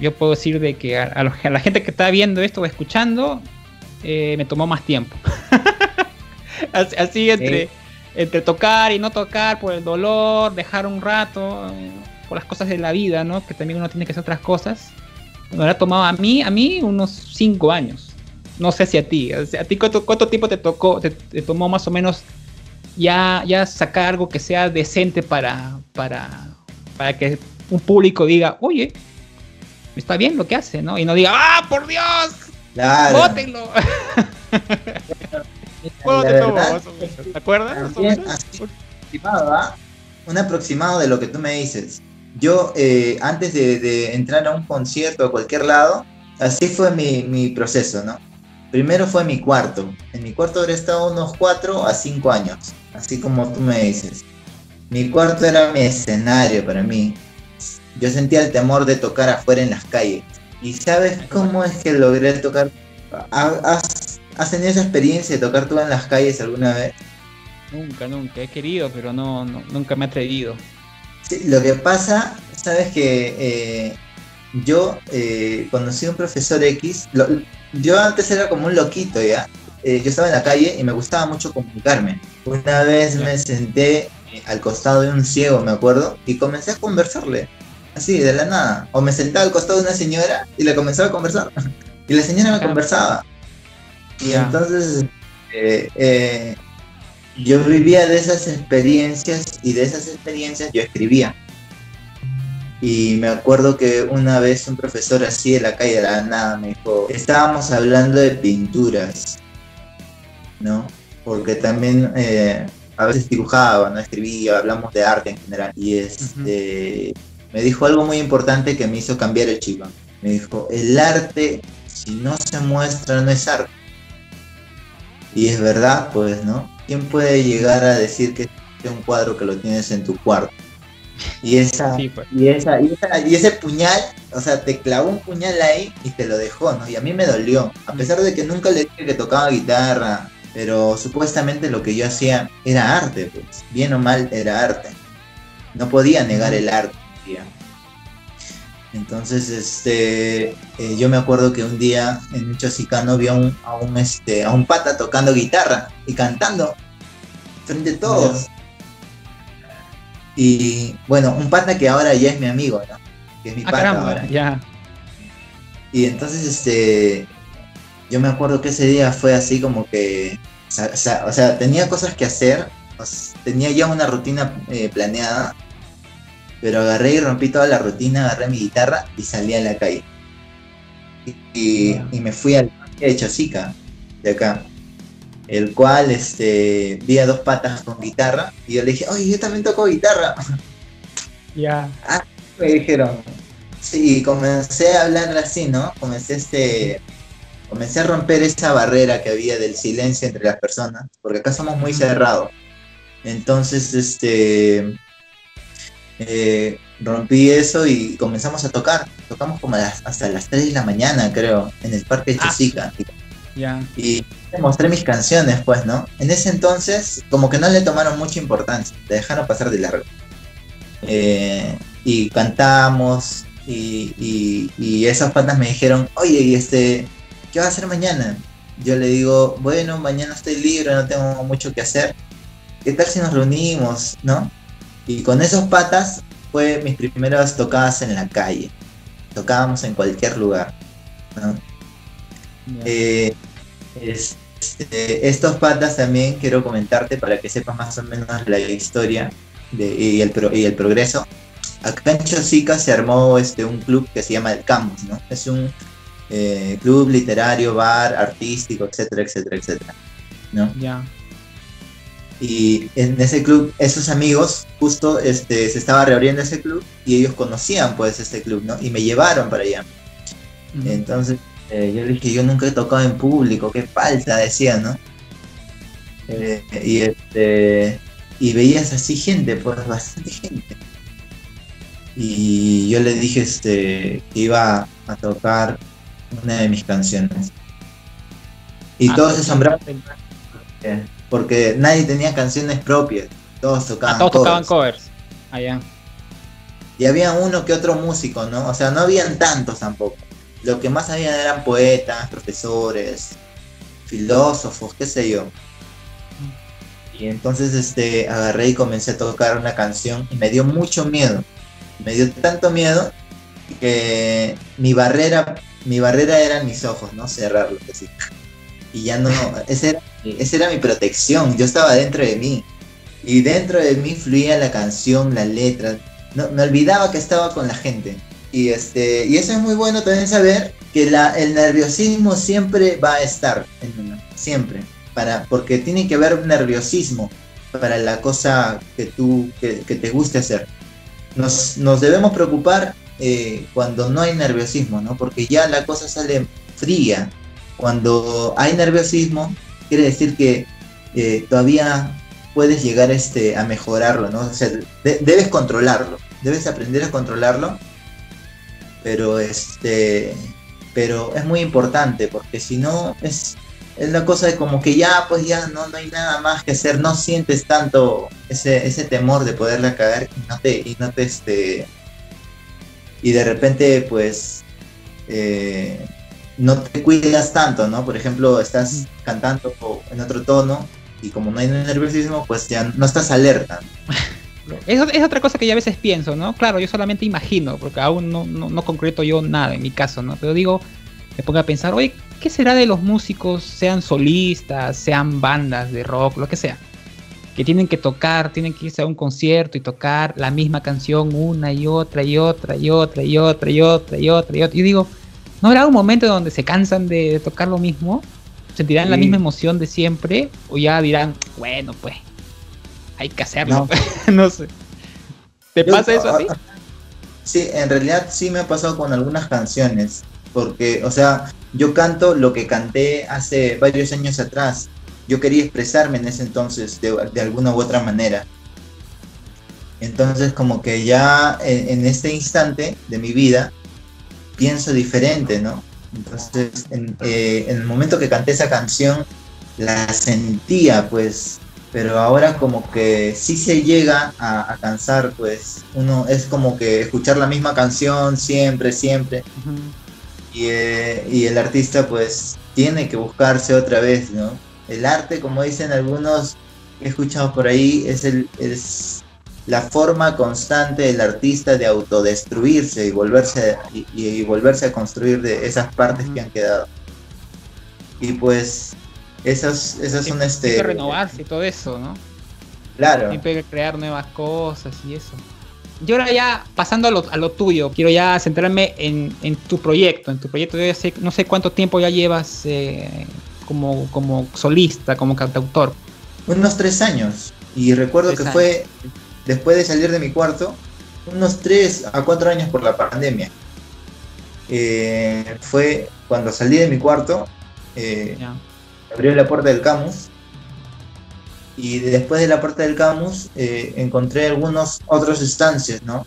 yo puedo decir de que a, la gente que está viendo esto o escuchando, eh, me tomó más tiempo. así, entre, entre tocar y no tocar por el dolor, dejar un rato, por las cosas de la vida, ¿no? Que también uno tiene que hacer otras cosas. Me ha tomado a mí, a mí unos 5 años. No sé si a ti. ¿A ti cuánto, tiempo te tocó, te, tomó más o menos ya, ya sacar algo que sea decente para, para, para que un público diga, oye, está bien lo que hace, ¿no? Y no diga, ¡ah, por Dios! Claro. ¿Te acuerdas? ¿ah? un aproximado de lo que tú me dices. Yo, eh, antes de, entrar a un concierto a cualquier lado, así fue mi, proceso, ¿no? Primero fue mi cuarto. En mi cuarto habría estado unos 4 a 5 años, así como tú me dices. Mi cuarto era mi escenario para mí. Yo sentía el temor de tocar afuera en las calles. ¿Y sabes cómo es que logré tocar? ¿Has, has tenido esa experiencia de tocar tú en las calles alguna vez? Nunca, nunca. He querido, pero no, nunca me he atrevido. Sí, lo que pasa, sabes que eh, yo eh, conocí a un profesor X. yo antes era como un loquito, ¿ya? Eh, yo estaba en la calle y me gustaba mucho comunicarme. Una vez me senté al costado de un ciego, me acuerdo, y comencé a conversarle. Así, de la nada. O me sentaba al costado de una señora y le comenzaba a conversar. y la señora me conversaba. Y entonces eh, yo vivía de esas experiencias y de esas experiencias yo escribía. Y me acuerdo que una vez un profesor así de la calle de la nada me dijo, estábamos hablando de pinturas, ¿no? Porque también eh, a veces dibujaba, no escribía, hablamos de arte en general. Y este, me dijo algo muy importante que me hizo cambiar el chip. Me dijo, el arte, si no se muestra, no es arte. Y es verdad, pues, ¿no? ¿quién puede llegar a decir que es un cuadro que lo tienes en tu cuarto? Y esa, pues. y esa, y ese puñal, o sea, te clavó un puñal ahí y te lo dejó, ¿no? Y a mí me dolió, a mm. pesar de que nunca le dije que tocaba guitarra, pero supuestamente lo que yo hacía era arte, pues, bien o mal era arte. No podía negar el arte. Entonces, este, eh, yo me acuerdo que un día en un chocicano vi a un, a un, este, a un pata tocando guitarra y cantando frente a todos. Y bueno, un pata que ahora ya es mi amigo, ¿no? Que es mi ah, pata ahora. Ya. Y entonces, este, yo me acuerdo que ese día fue así como que, o sea, tenía cosas que hacer, tenía ya una rutina eh, planeada pero agarré y rompí toda la rutina, agarré mi guitarra y salí a la calle. Y, me fui al parque de Chosica, de acá, el cual este, vi a dos patas con guitarra y yo le dije, oye, yo también toco guitarra. Ya. Ah, me dijeron. Sí, comencé a hablar así, ¿no? Comencé este comencé a romper esa barrera que había del silencio entre las personas, porque acá somos muy cerrados. Entonces, este, eh, rompí eso y comenzamos a tocar. Tocamos como hasta las 3 de la mañana, creo, en el Parque de ah, Y mostré mis canciones, pues, ¿no? En ese entonces, como que no le tomaron mucha importancia, te dejaron pasar de largo. Eh, y cantamos, y, y, esas patas me dijeron, oye, ¿y este, qué va a hacer mañana? Yo le digo, bueno, mañana estoy libre, no tengo mucho que hacer. ¿Qué tal si nos reunimos, no? Y con esos patas fue mis primeras tocadas en la calle. Tocábamos en cualquier lugar. Eh, este, estos patas también quiero comentarte para que sepas más o menos la historia y, el y el progreso. Acá en Chosica se armó este, un club que se llama El Camus, ¿no? Es un eh, club literario, bar, artístico, etcétera, etcétera, etcétera. ¿no? Ya. Y en ese club, esos amigos, justo este, se estaba reabriendo ese club y ellos conocían pues este club, ¿no? Y me llevaron para allá. Entonces eh, yo le dije, yo nunca he tocado en público, qué falta, decía, ¿no? Eh, y este y veías así gente, pues bastante gente. Y yo le dije este, que iba a tocar una de mis canciones. Y ah, todos se asombraron porque nadie tenía canciones propias, todos tocaban ah, todos tocaban covers. Allá. Y había uno que otro músico, ¿no? O sea, no habían tantos tampoco. Lo que más habían eran poetas, profesores, filósofos, qué sé yo. Y entonces este agarré y comencé a tocar una canción y me dio mucho miedo. Me dio tanto miedo que mi barrera, mi barrera eran mis ojos, ¿no? Cerrarlos así y ya no, esa era, esa era mi protección, yo estaba dentro de mí y dentro de mí fluía la canción, la letra, no, me olvidaba que estaba con la gente. Y, este, y eso es muy bueno también saber que la, el nerviosismo siempre va a estar siempre. para, porque tiene que haber nerviosismo para la cosa que tú, que, te guste hacer. Nos, nos debemos preocupar eh, cuando no hay nerviosismo, ¿no? Porque ya la cosa sale fría. Cuando hay nerviosismo, quiere decir que eh, todavía puedes llegar este, a mejorarlo, ¿no? O sea, debes controlarlo, debes aprender a controlarlo, pero este, pero es muy importante porque si no es, es la cosa de como que ya, pues ya no, no hay nada más que hacer, no sientes tanto ese, ese temor de poderla caer y no te, y este, y de repente pues eh, no te cuidas tanto, ¿no? Por ejemplo, estás cantando en otro tono y como no hay nerviosismo, pues ya no estás alerta. Es, es, otra cosa que yo a veces pienso, ¿no? Claro, yo solamente imagino, porque aún no, no, concreto yo nada en mi caso, ¿no? Pero digo, me pongo a pensar, oye, ¿qué será de los músicos, sean solistas, sean bandas de rock, lo que sea? Que tienen que tocar, tienen que irse a un concierto y tocar la misma canción una y otra y otra y otra y otra y otra y otra y otra. Y digo, ¿no habrá un momento donde se cansan de tocar lo mismo? sentirán la misma emoción de siempre o ya dirán, bueno, pues hay que hacerlo. No, sé. ¿Te pasa eso a ti? Sí, en realidad sí me ha pasado con algunas canciones, porque, o sea, yo canto lo que canté hace varios años atrás. Yo quería expresarme en ese entonces de, alguna u otra manera. Entonces, como que ya en este instante de mi vida, pienso diferente, ¿no? Entonces, eh, en, el momento que canté esa canción, la sentía, pues, pero ahora como que sí se llega a, cansar, pues, uno es como que escuchar la misma canción siempre, siempre. Eh, y, el artista, pues, tiene que buscarse otra vez, ¿no? El arte, como dicen algunos, he escuchado por ahí, es el, es la forma constante del artista de autodestruirse y volverse, y, volverse a construir de esas partes que han quedado. Y pues esas, esas son este... Hay que renovarse y todo eso, ¿no? Claro. Hay que crear nuevas cosas y eso. Yo ahora ya, pasando a lo, a lo tuyo, quiero ya centrarme en, en, tu proyecto. En tu proyecto, yo ya sé, no sé cuánto tiempo ya llevas eh, como, como solista, como cantautor. Unos tres años. Y recuerdo que fue después de salir de mi cuarto, unos 3 a 4 años por la pandemia. Eh, fue cuando salí de mi cuarto, eh, abrió la puerta del Camus y después de la puerta del Camus eh, encontré algunos otros estancias, ¿no?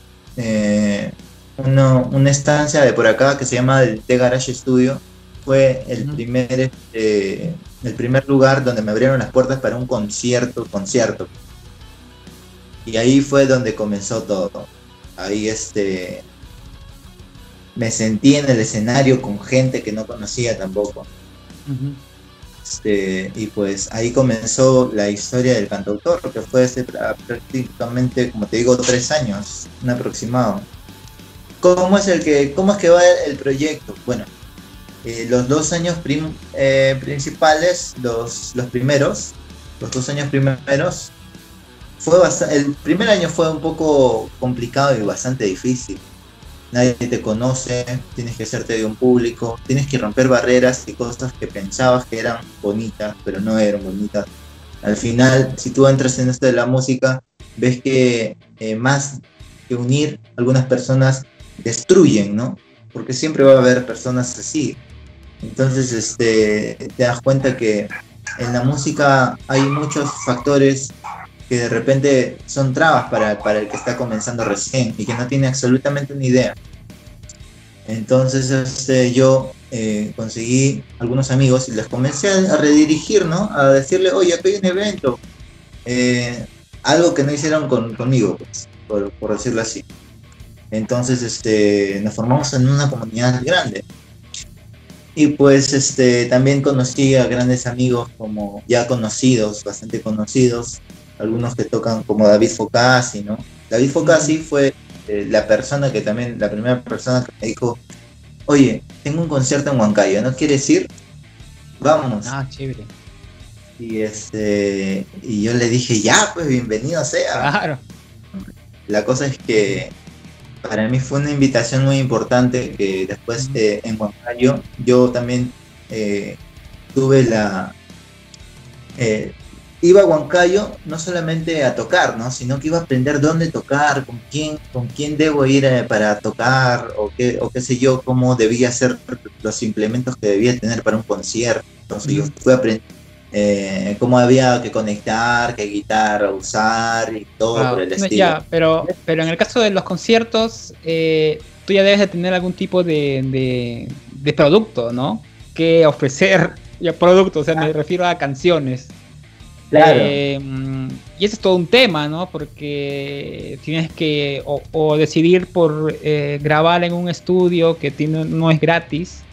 una estancia de por acá que se llama el The Garage Studio fue el primer este, el primer lugar donde me abrieron las puertas para un concierto, concierto y ahí fue donde comenzó todo. Ahí este me sentí en el escenario con gente que no conocía tampoco. este, y pues ahí comenzó la historia del cantautor, que fue hace prácticamente, como te digo, tres años, un aproximado. ¿Cómo es, el que, cómo es que va el, proyecto? Bueno, eh, los dos años eh, principales, los, los primeros, los dos años primeros, fue el primer año fue un poco complicado y bastante difícil. Nadie te conoce, tienes que hacerte de un público, tienes que romper barreras y cosas que pensabas que eran bonitas, pero no eran bonitas. Al final, si tú entras en esto de la música, ves que eh, más que unir, algunas personas destruyen, ¿no? Porque siempre va a haber personas así. Entonces, este, te das cuenta que en la música hay muchos factores que de repente son trabas para, el que está comenzando recién y que no tiene absolutamente ni idea. Entonces este, yo eh, conseguí algunos amigos y les comencé a, redirigir, ¿no? A decirle, oye, aquí hay un evento. Eh, algo que no hicieron conmigo, pues, por, decirlo así. Entonces este, nos formamos en una comunidad grande. Y pues este, también conocí a grandes amigos como ya conocidos, bastante conocidos, algunos que tocan como David Focasi, ¿no? David Focasi fue eh, la persona que también, la primera persona que me dijo, oye, tengo un concierto en Huancayo, ¿no quieres ir? Vámonos. Ah, chévere. Y este y yo le dije, ya, pues bienvenido sea. Claro. La cosa es que para mí fue una invitación muy importante que después en Huancayo yo también eh, tuve la, eh, iba a Huancayo no solamente a tocar, ¿no? Sino que iba a aprender dónde tocar, con quién, con quién debo ir eh, para tocar, o qué, o qué sé yo, cómo debía ser los implementos que debía tener para un concierto. Entonces yo fui a aprender eh, cómo había que conectar, qué guitarra usar y todo por el estilo. Ya, pero, pero en el caso de los conciertos, eh, tú ya debes de tener algún tipo de, de, producto, ¿no? Que ofrecer, ya producto, o sea, me ah. refiero a canciones. Claro. Eh, y eso es todo un tema, ¿no? Porque tienes que o, decidir por grabar en un estudio que tiene, no es gratis,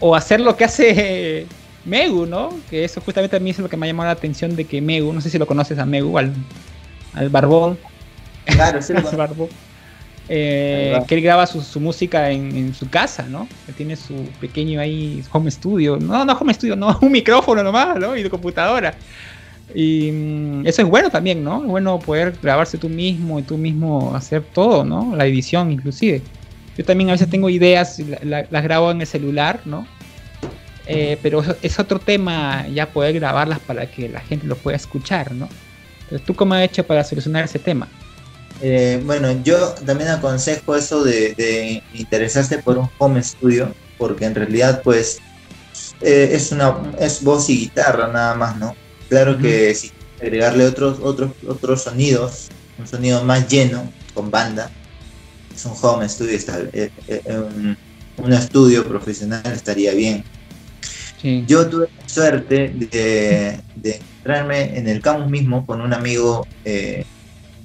o hacer lo que hace Megu, ¿no? Que eso justamente a mí es lo que me ha llamado la atención de que Megu, no sé si lo conoces a Megu, al, al barbón. Claro, sí, al barbón. Eh, que él graba su, música en, su casa, ¿no? Que tiene su pequeño ahí home studio. No, no home studio, no, un micrófono nomás, ¿no? Y tu computadora. Y mm, eso es bueno también, ¿no? Es bueno poder grabarse tú mismo y tú mismo hacer todo, ¿no? La edición inclusive. Yo también a veces tengo ideas, las grabo en el celular, ¿no? Eh, pero es otro tema ya poder grabarlas para que la gente lo pueda escuchar, ¿no? Entonces, ¿tú cómo has hecho para solucionar ese tema? Eh, bueno, yo también aconsejo eso de, interesarse por un home studio, porque en realidad, pues, eh, es una es voz y guitarra nada más, ¿no? Claro que si agregarle otros otros otros sonidos, un sonido más lleno con banda, es un home studio, está, un estudio profesional estaría bien yo tuve suerte de, entrarme en el campus mismo con un amigo.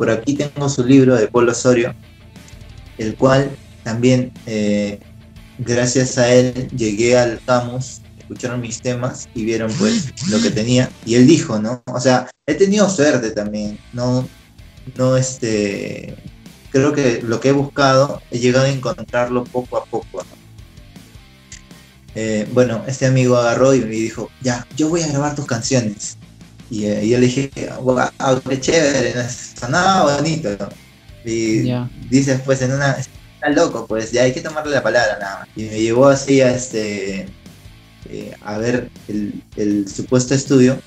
Por aquí tengo su libro de Polo Osorio, el cual también, eh, gracias a él, llegué al campus, escucharon mis temas y vieron pues lo que tenía. Y él dijo, ¿no? O sea, he tenido suerte también, no, no este, creo que lo que he buscado he llegado a encontrarlo poco a poco. Eh, bueno, este amigo agarró y me dijo, ya, yo voy a grabar tus canciones. Y, eh, yo le dije, wow, qué chévere, sonaba bonito. Y dice pues en una, está loco, pues ya hay que tomarle la palabra nada más. Y me llevó así a este, eh, a ver el, supuesto estudio.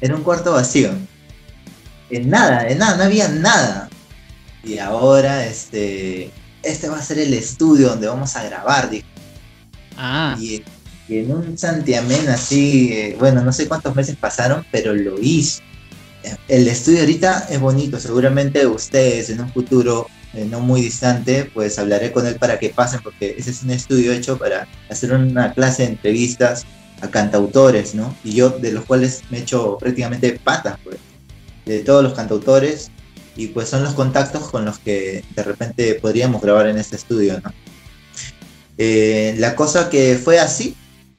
Era un cuarto vacío. En nada, en nada, no había nada. Y ahora, este, este va a ser el estudio donde vamos a grabar, dijo Ah. Y, en un santiamén así, eh, bueno, no sé cuántos meses pasaron, pero lo hizo. El estudio ahorita es bonito, seguramente ustedes en un futuro eh, no muy distante, pues hablaré con él para que pasen, porque ese es un estudio hecho para hacer una clase de entrevistas a cantautores, ¿no? Y yo de los cuales me he hecho prácticamente patas, pues, de todos los cantautores, y pues son los contactos con los que de repente podríamos grabar en este estudio, ¿no? Eh, la cosa que fue así,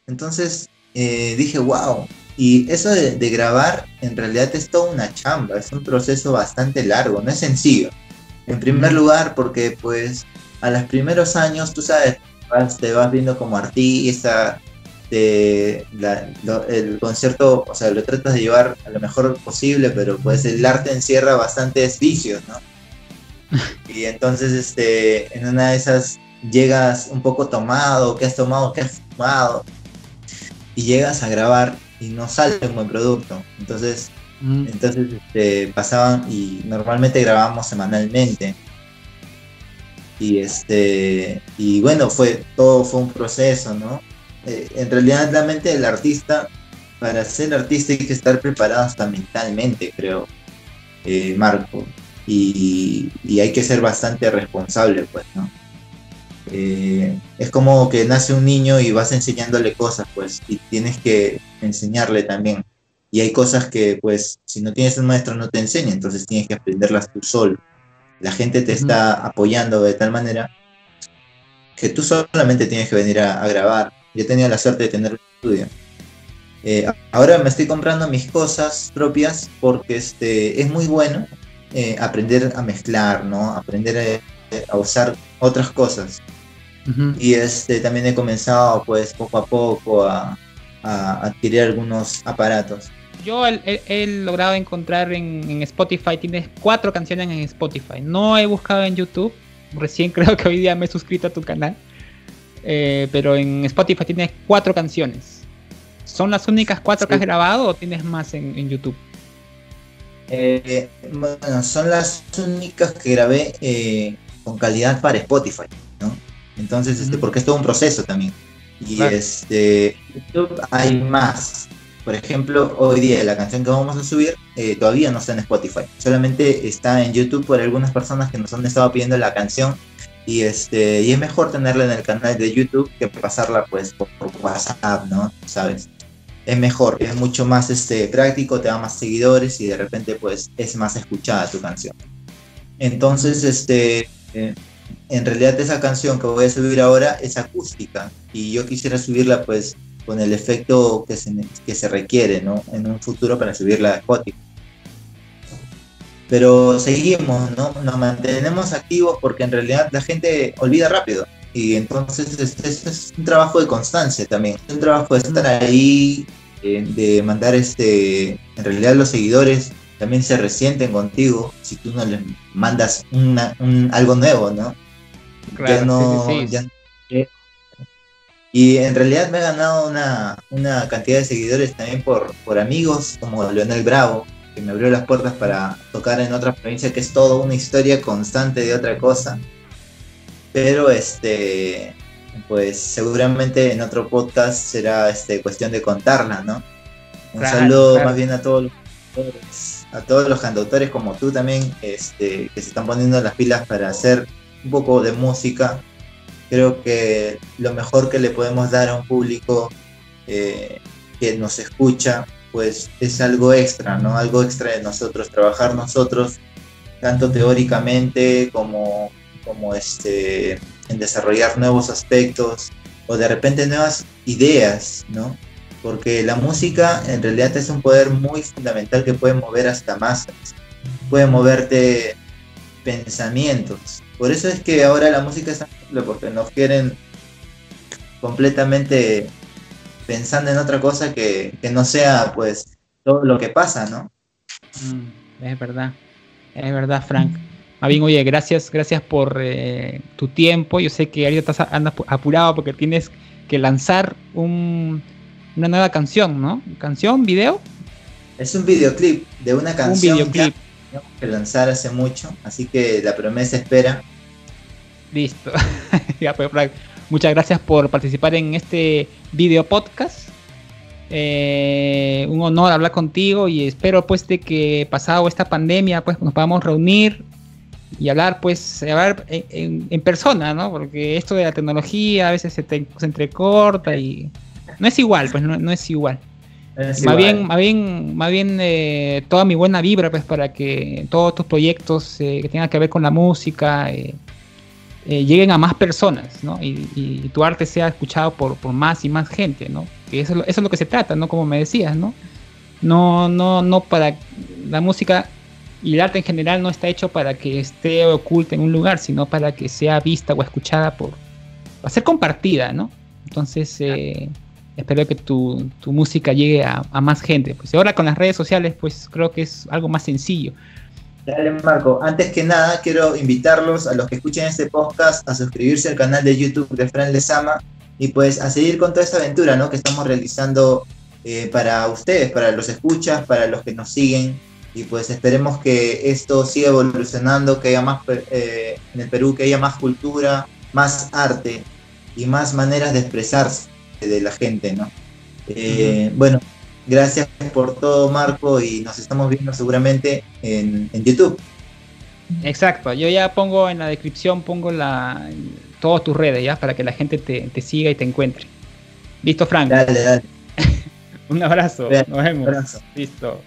entonces eh, dije, wow. Y eso de, grabar en realidad es toda una chamba, es un proceso bastante largo, no es sencillo. En primer lugar, porque pues a los primeros años, tú sabes, te vas viendo como artista, el concierto, o sea, lo tratas de llevar a lo mejor posible, pero pues el arte encierra bastantes vicios, ¿no? Y entonces, este, en una de esas llegas un poco tomado, que has tomado, que has fumado, y llegas a grabar y no sale un buen producto. Entonces, mm. entonces este, pasaban y normalmente grabábamos semanalmente. Y este, y bueno, fue, todo fue un proceso, ¿no? Eh, en realidad la mente del artista, para ser artista hay que estar preparado hasta mentalmente, creo, eh, Marco. Y, y hay que ser bastante responsable, pues, ¿no? Eh, es como que nace un niño y vas enseñándole cosas, pues, y tienes que enseñarle también. Y hay cosas que, pues, si no tienes un maestro no te enseña, entonces tienes que aprenderlas tú solo. La gente te está apoyando de tal manera que tú solamente tienes que venir a, grabar. Yo tenía la suerte de tener un estudio. Eh, ahora me estoy comprando mis cosas propias porque este, es muy bueno eh, aprender a mezclar, ¿no? Aprender a usar otras cosas. Y este, también he comenzado pues poco a poco a, adquirir algunos aparatos. Yo he, logrado encontrar en, Spotify, tienes cuatro canciones en Spotify. No he buscado en YouTube, recién creo que hoy día me he suscrito a tu canal. Eh, pero en Spotify tienes cuatro canciones. ¿Son las únicas cuatro que has grabado o tienes más en, YouTube? Eh, bueno, son las únicas que grabé eh, con calidad para Spotify. Entonces, este, porque es todo un proceso también. Y este, YouTube hay más. Por ejemplo, hoy día la canción que vamos a subir eh, todavía no está en Spotify. Solamente está en YouTube por algunas personas que nos han estado pidiendo la canción. Y este y es mejor tenerla en el canal de YouTube que pasarla pues por, WhatsApp, ¿no? ¿Sabes? Es mejor, es mucho más este, práctico, te da más seguidores y de repente pues es más escuchada tu canción. Entonces, este, eh, en realidad esa canción que voy a subir ahora es acústica y yo quisiera subirla pues con el efecto que se, que se requiere ¿no? en un futuro para subirla a Spotify. Pero seguimos, ¿no? Nos mantenemos activos porque en realidad la gente olvida rápido. Y entonces este, es un trabajo de constancia también. Un trabajo de estar ahí, eh, de mandar este. En realidad los seguidores también se resienten contigo si tú no les mandas una, un, algo nuevo, ¿no? Claro, y en realidad me ha ganado una, una, cantidad de seguidores también por, por amigos como Leonel Bravo, que me abrió las puertas para tocar en otra provincia, que es todo una historia constante de otra cosa. Pero este, pues seguramente en otro podcast será este, cuestión de contarla, ¿no? Un saludo más bien a todos los a todos los cantautores como tú también, este, que se están poniendo las pilas para hacer un poco de música. Creo que lo mejor que le podemos dar a un público eh, que nos escucha, pues es algo extra, ¿no? Algo extra de nosotros, trabajar nosotros, tanto teóricamente como, como este, en desarrollar nuevos aspectos o de repente nuevas ideas, ¿no? Porque la música en realidad es un poder muy fundamental que puede mover hasta masas, puede moverte pensamientos, por eso es que ahora la música es porque nos quieren completamente pensando en otra cosa que, no sea pues todo lo que pasa, ¿no? Mm, es verdad, es verdad, Frank. Bien, oye, gracias, gracias por eh, tu tiempo. Yo sé que ahorita estás andas apurado porque tienes que lanzar un, una nueva canción, ¿no? ¿Canción, video? Es un videoclip de una canción. Un videoclip que lanzar hace mucho, así que la promesa espera. Listo. Pues, muchas gracias por participar en este video podcast. Eh, un honor hablar contigo y espero pues de que pasado esta pandemia pues nos podamos reunir y hablar pues hablar en, persona, ¿no? Porque esto de la tecnología a veces se, se entrecorta y no es igual, pues no es igual más bien, más bien, más bien eh, toda mi buena vibra pues para que todos tus proyectos eh, que tengan que ver con la música eh, lleguen a más personas, ¿no? Y, tu arte sea escuchado por, más y más gente, ¿no? Que eso, eso es lo que se trata, ¿no? Como me decías, ¿no? No, no, no para la música y el arte en general no está hecho para que esté oculta en un lugar, sino para que sea vista o escuchada por, para ser compartida, ¿no? Entonces, espero que tu, música llegue a, más gente. Pues ahora con las redes sociales, pues creo que es algo más sencillo. Dale, Marco. Antes que nada, quiero invitarlos a los que escuchen este podcast a suscribirse al canal de YouTube de Fran Lezama y pues a seguir con toda esta aventura ¿no? que estamos realizando eh, para ustedes, para los escuchas, para los que nos siguen. Y pues esperemos que esto siga evolucionando, que haya más eh, en el Perú, que haya más cultura, más arte y más maneras de expresarse de la gente, ¿no? Eh, bueno, gracias por todo, Marco, y nos estamos viendo seguramente en, YouTube. Exacto, yo ya pongo en la descripción, pongo la todas tus redes, ¿ya? Para que la gente te, siga y te encuentre. Listo, Frank. Dale, dale. un abrazo, nos vemos. Listo.